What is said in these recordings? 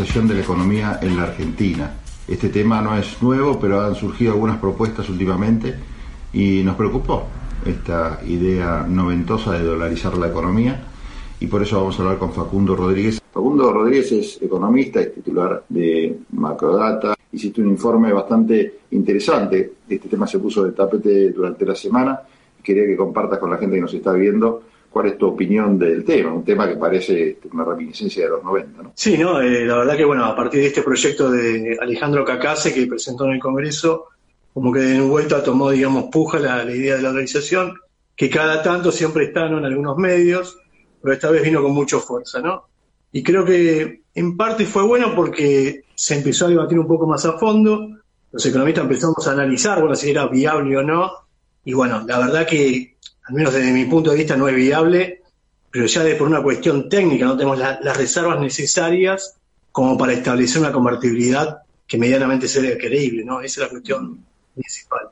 de la economía en la Argentina. Este tema no es nuevo, pero han surgido algunas propuestas últimamente y nos preocupó esta idea noventosa de dolarizar la economía y por eso vamos a hablar con Facundo Rodríguez. Facundo Rodríguez es economista, es titular de Macrodata, hiciste un informe bastante interesante, este tema se puso de tapete durante la semana, quería que compartas con la gente que nos está viendo cuál es tu opinión del tema, un tema que parece una reminiscencia de los 90, ¿no? Sí, ¿no? Eh, la verdad que, bueno, a partir de este proyecto de Alejandro Cacase que presentó en el Congreso, como que de vuelta tomó, digamos, puja la, idea de la organización, que cada tanto siempre está en algunos medios, pero esta vez vino con mucha fuerza, ¿no? Y creo que en parte fue bueno porque se empezó a debatir un poco más a fondo, los economistas empezamos a analizar, bueno, si era viable o no, y bueno, la verdad que, al menos desde mi punto de vista, no es viable, pero ya de por una cuestión técnica no tenemos las reservas necesarias como para establecer una convertibilidad que medianamente sea creíble, ¿no? Esa es la cuestión principal.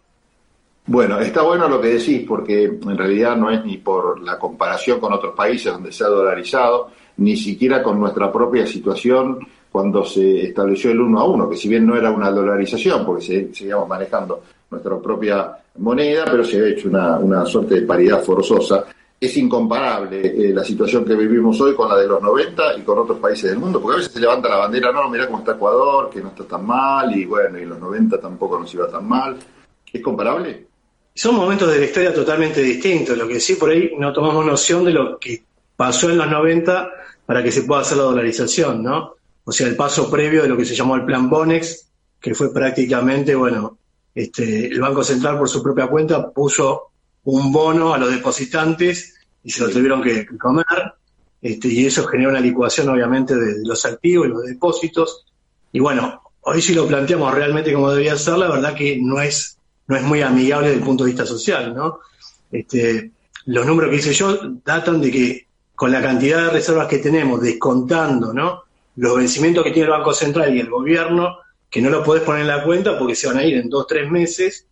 Bueno, está bueno lo que decís, porque en realidad no es ni por la comparación con otros países donde se ha dolarizado, ni siquiera con nuestra propia situación cuando se estableció el uno a uno, que si bien no era una dolarización, porque seguíamos manejando nuestra propia moneda, pero se ha hecho una, una suerte de paridad forzosa. Es incomparable eh, la situación que vivimos hoy con la de los 90 y con otros países del mundo, porque a veces se levanta la bandera, no, mira cómo está Ecuador, que no está tan mal, y bueno, y en los 90 tampoco nos iba tan mal. ¿Es comparable? Son momentos de la historia totalmente distintos, lo que sí por ahí no tomamos noción de lo que pasó en los 90 para que se pueda hacer la dolarización, ¿no? O sea, el paso previo de lo que se llamó el plan Bonex, que fue prácticamente, bueno, este, el Banco Central por su propia cuenta puso un bono a los depositantes y se lo tuvieron que, comer, este, y eso genera una licuación obviamente de, los activos y los depósitos. Y bueno, hoy si lo planteamos realmente como debería ser, la verdad que no es, no es muy amigable desde el punto de vista social, ¿no? Este, los números que hice yo datan de que con la cantidad de reservas que tenemos, descontando, ¿no? Los vencimientos que tiene el Banco Central y el gobierno, que no lo podés poner en la cuenta porque se van a ir en dos, tres meses,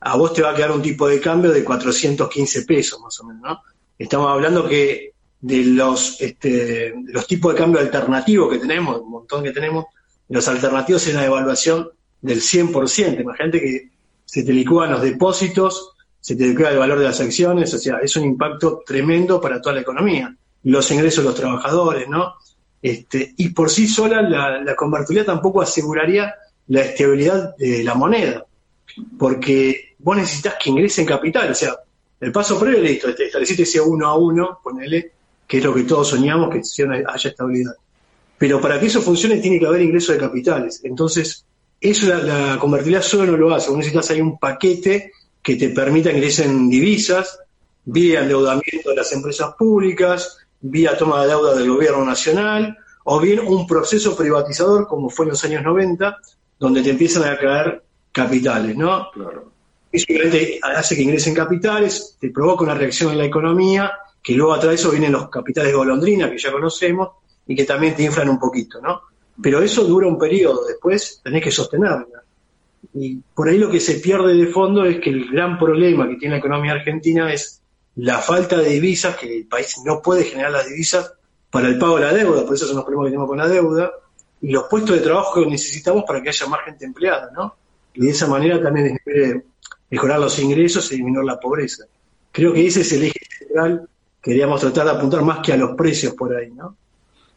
a vos te va a quedar un tipo de cambio de 415 pesos más o menos, ¿no? Estamos hablando que de los, este, los tipos de cambio alternativos que tenemos, un montón que tenemos, los alternativos es una devaluación del 100%. Imagínate que se te licúan los depósitos, se te licúa el valor de las acciones, o sea, es un impacto tremendo para toda la economía. Los ingresos de los trabajadores, ¿no? Este, y por sí sola la, la convertibilidad tampoco aseguraría la estabilidad de la moneda, porque vos necesitas que ingresen capital, o sea, el paso previo, listo, este, estableciste ese uno a uno, ponele, que es lo que todos soñamos, que haya estabilidad. Pero para que eso funcione tiene que haber ingreso de capitales. Entonces, eso la, convertibilidad solo no lo hace. Vos necesitas ahí un paquete que te permita ingresen divisas, vía endeudamiento de las empresas públicas, vía toma de deuda del gobierno nacional, o bien un proceso privatizador como fue en los años 90, donde te empiezan a caer capitales, ¿no? Claro. Eso hace que ingresen capitales, te provoca una reacción en la economía, que luego atrás de eso vienen los capitales golondrina, que ya conocemos, y que también te inflan un poquito, ¿no? Pero eso dura un periodo, después tenés que sostenerla. Y por ahí lo que se pierde de fondo es que el gran problema que tiene la economía argentina es la falta de divisas, que el país no puede generar las divisas para el pago de la deuda, por eso son los problemas que tenemos con la deuda, y los puestos de trabajo que necesitamos para que haya más gente empleada, ¿no? Y de esa manera también mejorar los ingresos y disminuir la pobreza. Creo que ese es el eje central que queríamos tratar de apuntar más que a los precios por ahí, ¿no?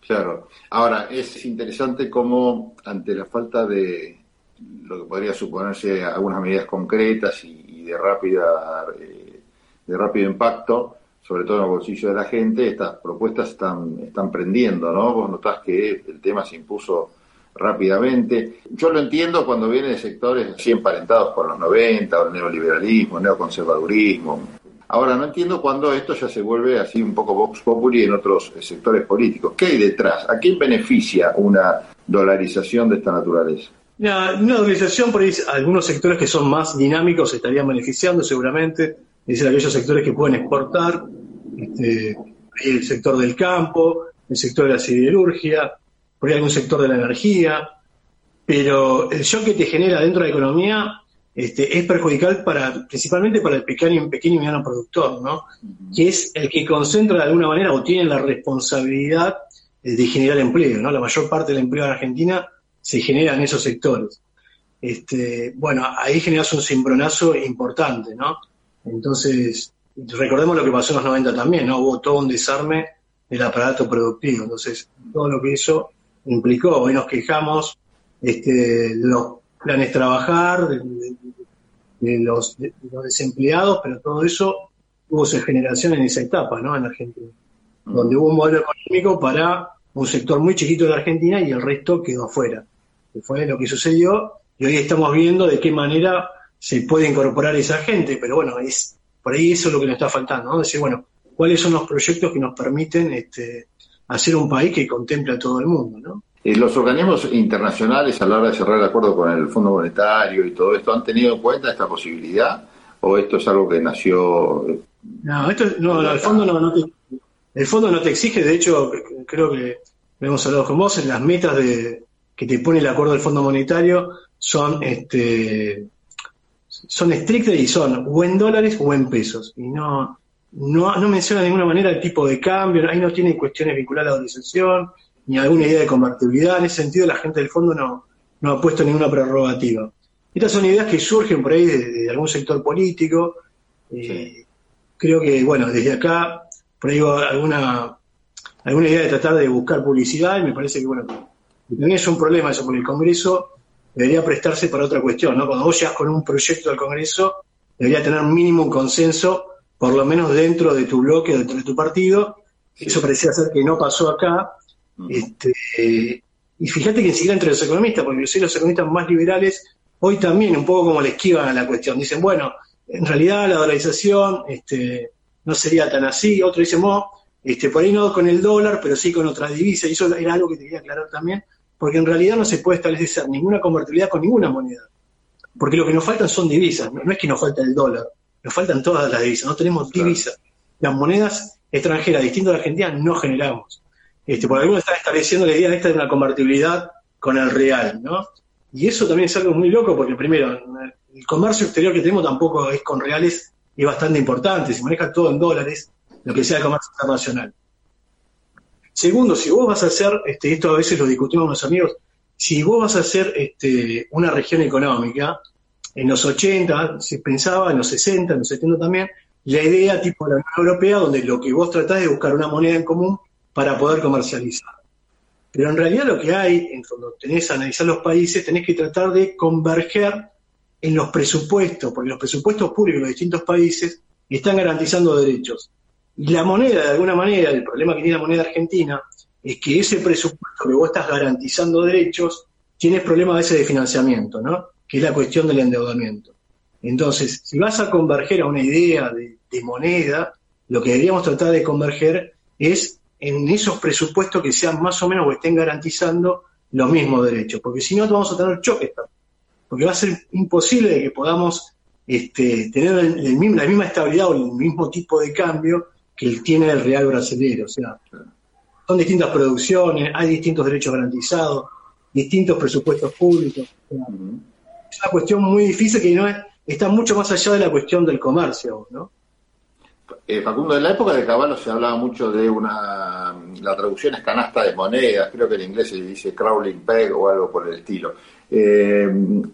Claro. Ahora, es interesante cómo ante la falta de lo que podría suponerse algunas medidas concretas y, de rápida eh, de rápido impacto, sobre todo en el bolsillo de la gente, estas propuestas están, están prendiendo, ¿no? Vos notás que el tema se impuso rápidamente. Yo lo entiendo cuando viene de sectores así emparentados con los 90, o el neoliberalismo, el neoconservadurismo. Ahora, no entiendo cuando esto ya se vuelve así un poco vox populi en otros sectores políticos. ¿Qué hay detrás? ¿A quién beneficia una dolarización de esta naturaleza? Una dolarización por ahí, algunos sectores que son más dinámicos estarían beneficiando seguramente es decir, aquellos sectores que pueden exportar, este, el sector del campo, el sector de la siderurgia, por ahí algún sector de la energía, pero el shock que te genera dentro de la economía este, es perjudicial para, principalmente para el pequeño, pequeño y mediano productor, ¿no? que es el que concentra de alguna manera o tiene la responsabilidad de generar empleo, ¿no? La mayor parte del empleo en Argentina se genera en esos sectores. Este, bueno, ahí generas un cimbronazo importante, ¿no? Entonces, recordemos lo que pasó en los 90 también, ¿no? Hubo todo un desarme del aparato productivo. Entonces, todo lo que eso implicó, hoy nos quejamos este, de los planes trabajar, de, los, desempleados, pero todo eso hubo su generación en esa etapa, ¿no? En Argentina, donde hubo un modelo económico para un sector muy chiquito de Argentina y el resto quedó afuera. Que fue lo que sucedió y hoy estamos viendo de qué manera se puede incorporar esa gente, pero bueno, es por ahí eso es lo que nos está faltando, ¿no? Decir, bueno, cuáles son los proyectos que nos permiten este, hacer un país que contemple a todo el mundo, ¿no? Eh, los organismos internacionales a la hora de cerrar el acuerdo con el Fondo Monetario y todo esto, ¿han tenido en cuenta esta posibilidad? ¿O esto es algo que nació? No, esto, no, el fondo no, te, el fondo no te exige, de hecho, creo que hemos hablado con vos, en las metas de, que te pone el acuerdo del Fondo Monetario son este son estrictas y son o en dólares o en pesos. Y no, no, no menciona de ninguna manera el tipo de cambio, ahí no tiene cuestiones vinculadas a la autorización, ni alguna idea de convertibilidad. En ese sentido, la gente del fondo no, no ha puesto ninguna prerrogativa. Estas son ideas que surgen por ahí de, algún sector político. Eh, creo que, bueno, desde acá, por ahí alguna, alguna idea de tratar de buscar publicidad y me parece que, bueno, también es un problema eso, porque el Congreso debería prestarse para otra cuestión, ¿no? Cuando vos llegas con un proyecto al Congreso, debería tener mínimo un consenso, por lo menos dentro de tu bloque, dentro de tu partido. Eso parecía ser que no pasó acá, este, y fíjate que siquiera entre los economistas, porque yo sé los economistas más liberales hoy también un poco como le esquivan a la cuestión. Dicen, bueno, en realidad la dolarización este, no sería tan así. Otro dice, no, este, por ahí no con el dólar, pero sí con otra divisa. Y eso era algo que te quería aclarar también, porque en realidad no se puede establecer ninguna convertibilidad con ninguna moneda. Porque lo que nos faltan son divisas. No, es que nos falta el dólar, nos faltan todas las divisas. No tenemos divisas. Las monedas extranjeras distintas a la Argentina no generamos. Este, por algunos están estableciendo la idea de esta de una convertibilidad con el real, ¿no? Y eso también es algo muy loco porque primero, el comercio exterior que tenemos tampoco es con reales, es bastante importante, se maneja todo en dólares, lo que sea el comercio internacional. Segundo, si vos vas a hacer, este, esto a veces lo discutimos con los amigos, si vos vas a hacer este, una región económica, en los 80 se pensaba, en los 60, en los 70 también, la idea tipo la Unión Europea, donde lo que vos tratás es buscar una moneda en común para poder comercializar. Pero en realidad lo que hay, cuando tenés que analizar los países, tenés que tratar de converger en los presupuestos, porque los presupuestos públicos de los distintos países están garantizando derechos. Y la moneda, de alguna manera, el problema que tiene la moneda argentina es que ese presupuesto que vos estás garantizando derechos, tienes problemas a veces de financiamiento, ¿no? Que es la cuestión del endeudamiento. Entonces, si vas a converger a una idea de, moneda, lo que deberíamos tratar de converger es en esos presupuestos que sean más o menos o estén garantizando los mismos derechos, porque si no vamos a tener choques, porque va a ser imposible que podamos este, tener la misma estabilidad o el mismo tipo de cambio que tiene el real brasileño, o sea, son distintas producciones, hay distintos derechos garantizados, distintos presupuestos públicos. es una cuestión muy difícil que no está mucho más allá de la cuestión del comercio, ¿no? Eh, Facundo, en la época de Caballo se hablaba mucho de una. La traducción es canasta de monedas, creo que en inglés se dice crawling peg o algo por el estilo. Eh,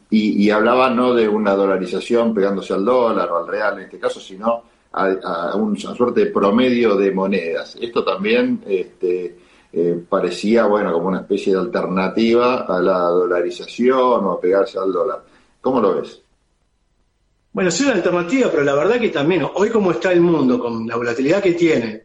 y, hablaba no de una dolarización pegándose al dólar o al real en este caso, sino a, una suerte de promedio de monedas. Esto también este, eh, parecía, bueno, como una especie de alternativa a la dolarización o a pegarse al dólar. ¿Cómo lo ves? Bueno, sí, una alternativa, pero la verdad que también, hoy como está el mundo, con la volatilidad que tiene,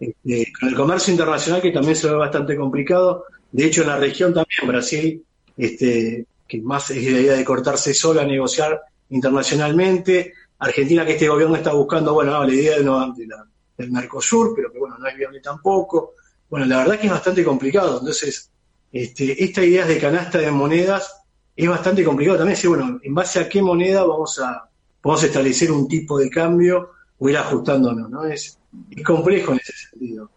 este, con el comercio internacional que también se ve bastante complicado, de hecho en la región también, Brasil, este, que más es la idea de cortarse solo a negociar internacionalmente, Argentina que este gobierno está buscando, bueno, la idea de, del Mercosur, pero que bueno, no es viable tampoco. Bueno, la verdad que es bastante complicado, entonces, este, esta idea de canasta de monedas es bastante complicado también, decir, bueno, en base a qué moneda vamos a Vamos a establecer un tipo de cambio o ir ajustándonos, ¿no? Es, complejo en ese sentido.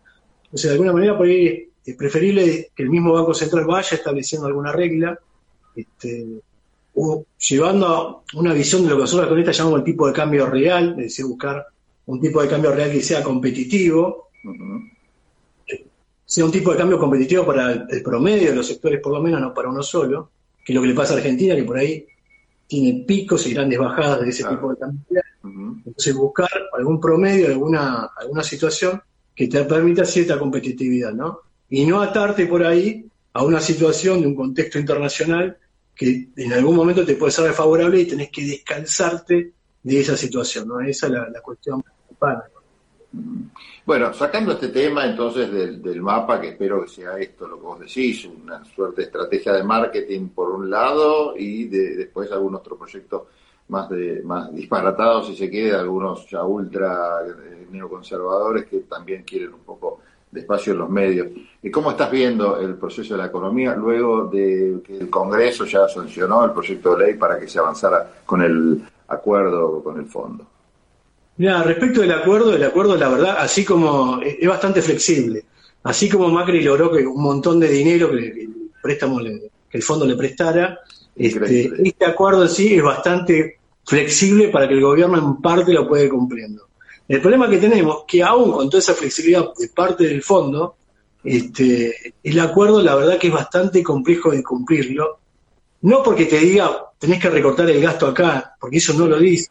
O sea, de alguna manera por ahí es preferible que el mismo Banco Central vaya estableciendo alguna regla, este, o llevando a una visión de lo que nosotros con esta llamamos el tipo de cambio real, es decir, buscar un tipo de cambio real que sea competitivo. sea un tipo de cambio competitivo para el, promedio de los sectores, por lo menos, no para uno solo, que es lo que le pasa a Argentina, que por ahí tiene picos y grandes bajadas de ese tipo de cambio. Entonces, buscar algún promedio, alguna, alguna situación que te permita cierta competitividad, ¿no? Y no atarte por ahí a una situación de un contexto internacional que en algún momento te puede ser desfavorable y tenés que descansarte de esa situación, ¿no? Esa es la, cuestión principal. Bueno, sacando este tema entonces del, mapa, que espero que sea esto lo que vos decís, una suerte de estrategia de marketing por un lado y después algún otro proyecto más de más disparatados, si se quiere, algunos ya ultra eh, neoconservadores que también quieren un poco de espacio en los medios. ¿Y cómo estás viendo el proceso de la economía luego de que el Congreso ya sancionó el proyecto de ley para que se avanzara con el acuerdo con el fondo? Mira, respecto del acuerdo, el acuerdo, la verdad, así como es bastante flexible. Así como Macri logró que un montón de dinero que, el préstamo que el fondo le prestara, este, este, acuerdo en sí es bastante flexible para que el gobierno en parte lo pueda cumpliendo. El problema que tenemos que aún con toda esa flexibilidad de parte del fondo, este, el acuerdo la verdad que es bastante complejo de cumplirlo. No porque te diga tenés que recortar el gasto acá, porque eso no lo dice,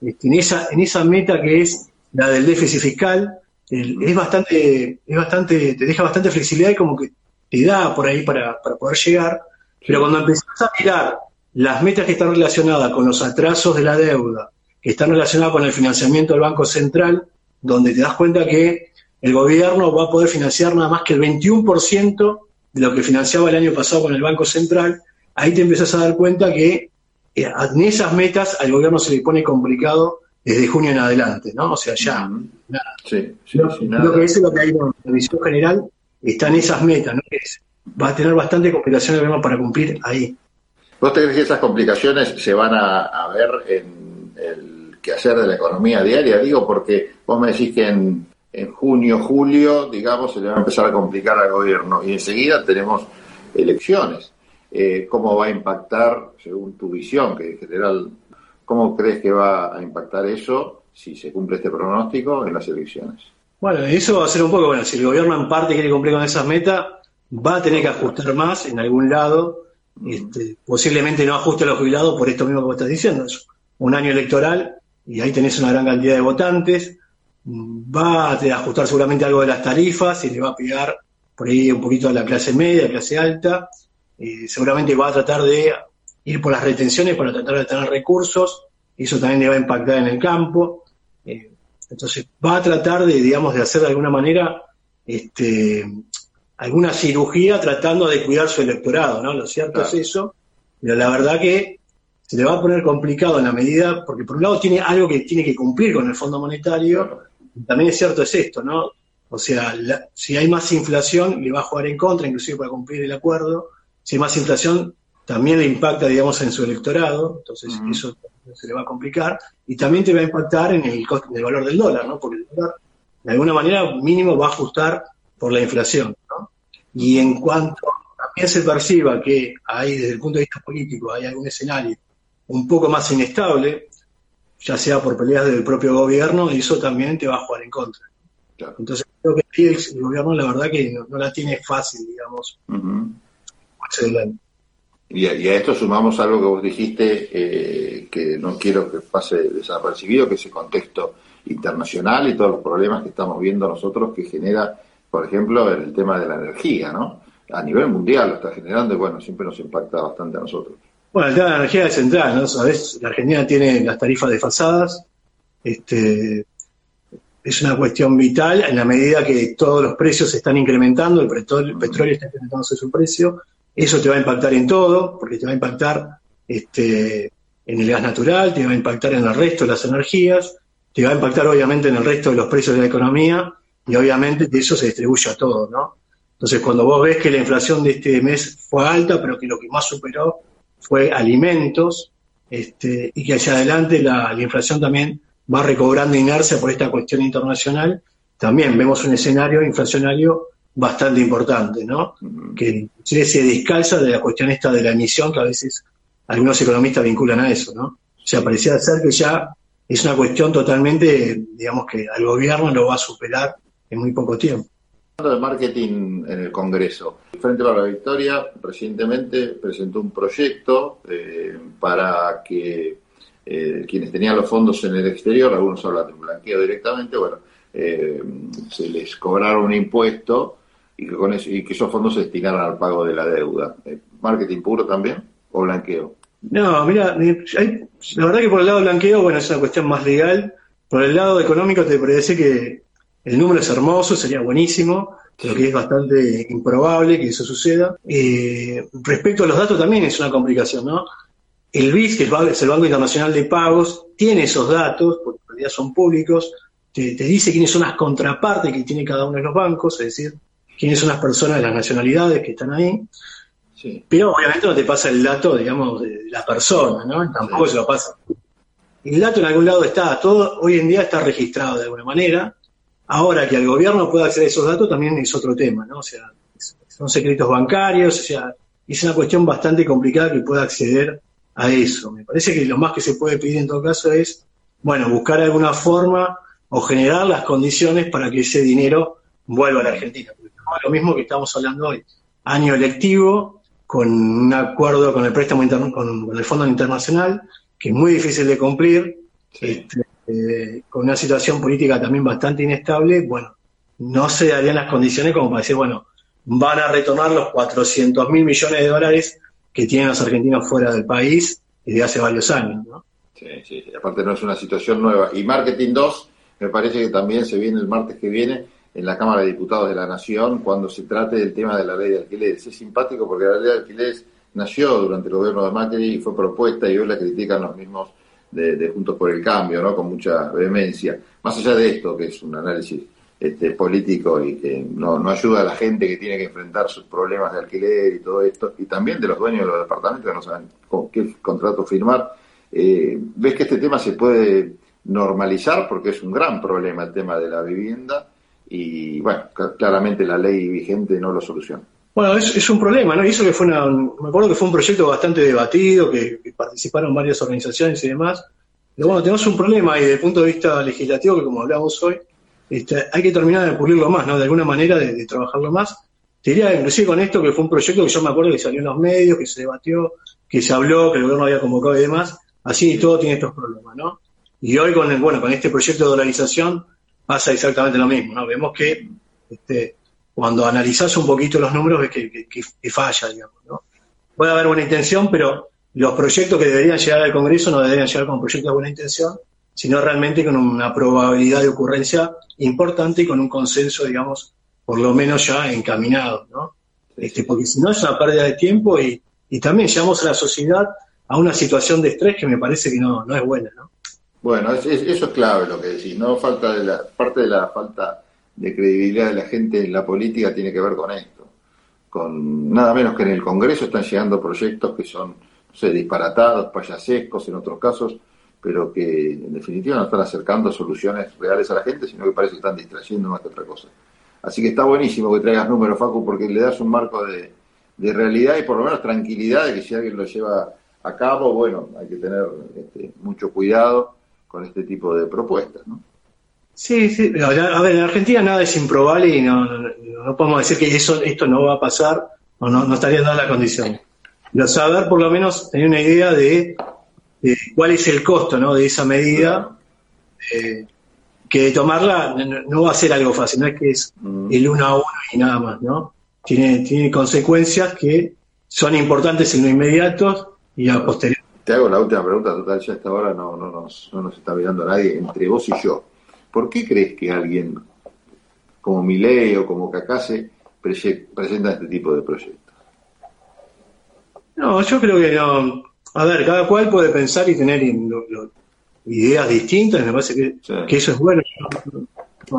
este, en, esa, en esa meta que es la del déficit fiscal, es bastante, es bastante, te deja bastante flexibilidad y como que te da por ahí para, poder llegar, pero cuando empezás a mirar las metas que están relacionadas con los atrasos de la deuda, que están relacionadas con el financiamiento del Banco Central, donde te das cuenta que el gobierno va a poder financiar nada más que el 21% de lo que financiaba el año pasado con el Banco Central, ahí te empiezas a dar cuenta que eh, en esas metas al gobierno se le pone complicado desde junio en adelante, ¿no? O sea, ya. Sí, sí, lo, que es lo que hay en la visión general está en esas metas, ¿no? va a tener bastante complicación el gobierno para cumplir ahí. ¿Vos crees que esas complicaciones se van a, ver en el quehacer de la economía diaria? Digo, porque vos me decís que en, en junio, julio, digamos, se le va a empezar a complicar al gobierno y enseguida tenemos elecciones. Eh, cómo va a impactar, según tu visión, que en general, ¿cómo crees que va a impactar eso si se cumple este pronóstico en las elecciones? Bueno, eso va a ser un poco, bueno, si el gobierno en parte quiere cumplir con esas metas, va a tener que ajustar más en algún lado, este, posiblemente no ajuste a los jubilados por esto mismo que vos estás diciendo, es un año electoral y ahí tenés una gran cantidad de votantes, va a ajustar seguramente algo de las tarifas y le va a pegar por ahí un poquito a la clase media, clase alta, eh, seguramente va a tratar de ir por las retenciones para tratar de tener recursos, y eso también le va a impactar en el campo. Eh, entonces va a tratar de, digamos, de hacer de alguna manera este, alguna cirugía tratando de cuidar su electorado, ¿no? Lo cierto es eso, pero la verdad que se le va a poner complicado en la medida, porque por un lado tiene algo que tiene que cumplir con el Fondo Monetario, también es cierto es esto, ¿no? O sea, si hay más inflación, le va a jugar en contra, inclusive para cumplir el acuerdo, si hay más inflación, también le impacta, digamos, en su electorado, entonces eso se le va a complicar, y también te va a impactar en el, valor del dólar, ¿no? Porque el dólar, de alguna manera, mínimo va a ajustar por la inflación, ¿no? Y en cuanto también se perciba que hay, desde el punto de vista político, hay algún escenario un poco más inestable, ya sea por peleas del propio gobierno, eso también te va a jugar en contra. Entonces creo que el, gobierno la verdad que no, la tiene fácil, digamos. Y a, esto sumamos algo que vos dijiste, eh, que no quiero que pase desapercibido, que es el contexto internacional y todos los problemas que estamos viendo nosotros que genera, por ejemplo, el tema de la energía, ¿no? A nivel mundial lo está generando y bueno, siempre nos impacta bastante a nosotros. Bueno, el tema de la energía es central, ¿no? Sabes, la Argentina tiene las tarifas desfasadas, este, es una cuestión vital en la medida que todos los precios se están incrementando, el petróleo, el petróleo está incrementando su precio, eso te va a impactar en todo, porque te va a impactar este, en el gas natural, te va a impactar en el resto de las energías, te va a impactar obviamente en el resto de los precios de la economía y obviamente eso se distribuye a todo, ¿no? Entonces cuando vos ves que la inflación de este mes fue alta, pero que lo que más superó fue alimentos, este, y que hacia adelante la, la inflación también va recobrando inercia por esta cuestión internacional, también vemos un escenario inflacionario bastante importante, ¿no? Que se descalza de la cuestión esta de la emisión que a veces algunos economistas vinculan a eso, ¿no? O sea, parecía ser que ya es una cuestión totalmente, digamos que al gobierno lo va a superar en muy poco tiempo. de marketing en el Congreso. Frente para la Victoria recientemente presentó un proyecto eh, para que eh, quienes tenían los fondos en el exterior, algunos hablan de blanqueo directamente, bueno, eh, se les cobrara un impuesto y que, con y que esos fondos se destinaran al pago de la deuda. ¿Marketing puro también o blanqueo? No, mira, la verdad que por el lado blanqueo, bueno, es una cuestión más legal. Por el lado económico te parece que el número es hermoso, sería buenísimo, pero que es bastante improbable que eso suceda. Eh, respecto a los datos también es una complicación, ¿no? El BIS, que es el Banco Internacional de Pagos, tiene esos datos, porque en realidad son públicos, te, dice quiénes son las contrapartes que tiene cada uno de los bancos, es decir, quiénes son las personas de las nacionalidades que están ahí. Pero obviamente no te pasa el dato, digamos, de la persona, ¿no? Tampoco se lo pasa. El dato en algún lado está, todo hoy en día está registrado de alguna manera, Ahora, que el gobierno pueda acceder a esos datos también es otro tema, ¿no? O sea, son secretos bancarios, o sea, es una cuestión bastante complicada que pueda acceder a eso. Me parece que lo más que se puede pedir en todo caso es, bueno, buscar alguna forma o generar las condiciones para que ese dinero vuelva a la Argentina. lo mismo que estamos hablando hoy. Año electivo, con un acuerdo con el préstamo interno, con, el Fondo Internacional, que es muy difícil de cumplir. Este, eh, con una situación política también bastante inestable, bueno, no se darían las condiciones como para decir, bueno, van a retornar los 400 mil millones de dólares que tienen los argentinos fuera del país desde hace varios años, ¿no? Sí, sí, aparte no es una situación nueva. Y Marketing 2, me parece que también se viene el martes que viene en la Cámara de Diputados de la Nación cuando se trate del tema de la ley de alquileres. Es simpático porque la ley de alquileres nació durante el gobierno de Macri y fue propuesta y hoy la critican los mismos de, Juntos por el Cambio, ¿no? con mucha vehemencia. Más allá de esto, que es un análisis este, político y que no, no ayuda a la gente que tiene que enfrentar sus problemas de alquiler y todo esto, y también de los dueños de los departamentos que no saben con qué contrato firmar, eh, ves que este tema se puede normalizar porque es un gran problema el tema de la vivienda y bueno, claramente la ley vigente no lo soluciona. Bueno, es, un problema, ¿no? Y eso que fue una, me acuerdo que fue un proyecto bastante debatido, que, participaron varias organizaciones y demás. Pero bueno, tenemos un problema y desde el punto de vista legislativo, que como hablamos hoy, este, hay que terminar de pulirlo más, ¿no? De alguna manera de, trabajarlo más. Te diría, inclusive con esto, que fue un proyecto que yo me acuerdo que salió en los medios, que se debatió, que se habló, que el gobierno había convocado y demás. Así y todo tiene estos problemas, ¿no? Y hoy con el, bueno, con este proyecto de dolarización pasa exactamente lo mismo, ¿no? Vemos que este, cuando analizás un poquito los números ves que, falla, digamos, ¿no? Puede haber buena intención, pero los proyectos que deberían llegar al Congreso no deberían llegar con proyectos de buena intención, sino realmente con una probabilidad de ocurrencia importante y con un consenso, digamos, por lo menos ya encaminado, ¿no? Este, porque si no es una pérdida de tiempo y, también llevamos a la sociedad a una situación de estrés que me parece que no, no es buena, ¿no? Bueno, eso es clave lo que decís, ¿no? Falta de la, parte de la falta de credibilidad de la gente en la política tiene que ver con esto. Con nada menos que en el Congreso están llegando proyectos que son, no sé, disparatados, payasescos en otros casos, pero que en definitiva no están acercando soluciones reales a la gente, sino que parece que están distrayendo más que otra cosa. Así que está buenísimo que traigas números, Facu, porque le das un marco de, de realidad y por lo menos tranquilidad de que si alguien lo lleva a cabo, bueno, hay que tener este, mucho cuidado con este tipo de propuestas, ¿no? Sí, sí, a ver, en Argentina nada es improbable y no, no, podemos decir que eso, esto no va a pasar o no, no estaría dada la condición. Pero saber por lo menos tener una idea de, cuál es el costo ¿no? de esa medida, eh, que tomarla no, va a ser algo fácil, no es que es mm. el uno a uno y nada más, ¿no? Tiene, tiene consecuencias que son importantes en lo inmediato y a posteriori. Te hago la última pregunta, total, ya hasta ahora no, no, nos, no nos está mirando nadie, entre vos y yo. ¿Por qué crees que alguien como Milei o como Cacase presenta este tipo de proyectos? No, yo creo que no. A ver, cada cual puede pensar y tener ideas distintas, me parece que, eso es bueno,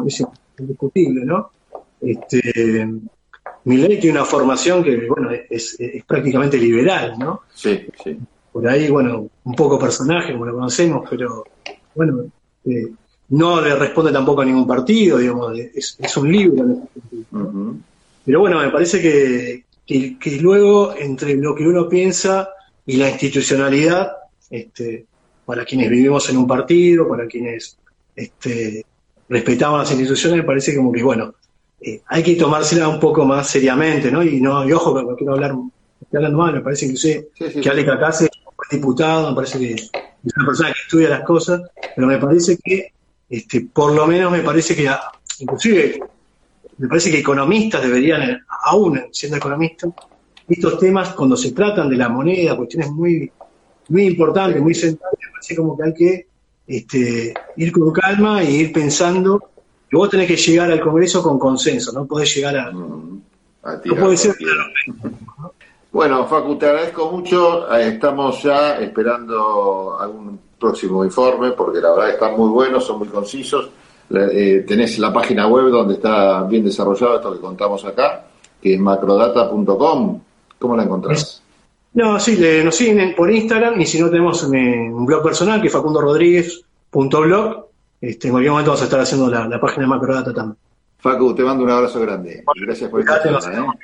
es indiscutible, ¿no? Este, Milei tiene una formación que, bueno, es, prácticamente liberal, ¿no? Sí, sí. Por ahí, bueno, un poco personaje, como lo conocemos, pero, bueno, eh, no le responde tampoco a ningún partido, digamos, es, un libro. Pero bueno, me parece que, que, luego entre lo que uno piensa y la institucionalidad, este, para quienes vivimos en un partido, para quienes este, respetamos las instituciones, me parece como que, bueno, eh, hay que tomársela un poco más seriamente, ¿no? Y no, y ojo, no quiero hablar, estoy hablando mal, me parece que sé que Ale Cacase es diputado, me parece que es una persona que estudia las cosas, pero me parece que, este, por lo menos me parece que, inclusive, me parece que economistas deberían, aún siendo economistas, estos temas cuando se tratan de la moneda, cuestiones muy, muy importantes, muy centrales, me parece como que hay que este, ir con calma e ir pensando que vos tenés que llegar al Congreso con consenso, no podés llegar a... Mm, no puede ser... Bueno, Facu, te agradezco mucho. Eh, estamos ya esperando algún próximo informe porque la verdad están muy buenos, son muy concisos. Eh, tenés la página web donde está bien desarrollado esto que contamos acá, que es macrodata.com. ¿Cómo la encontrás? No, sí, nos siguen por Instagram y si no tenemos un, blog personal que es facundorodríguez.blog. Este, en cualquier momento vamos a estar haciendo la, página de Macrodata también. Facu, te mando un abrazo grande. Gracias por esta charla.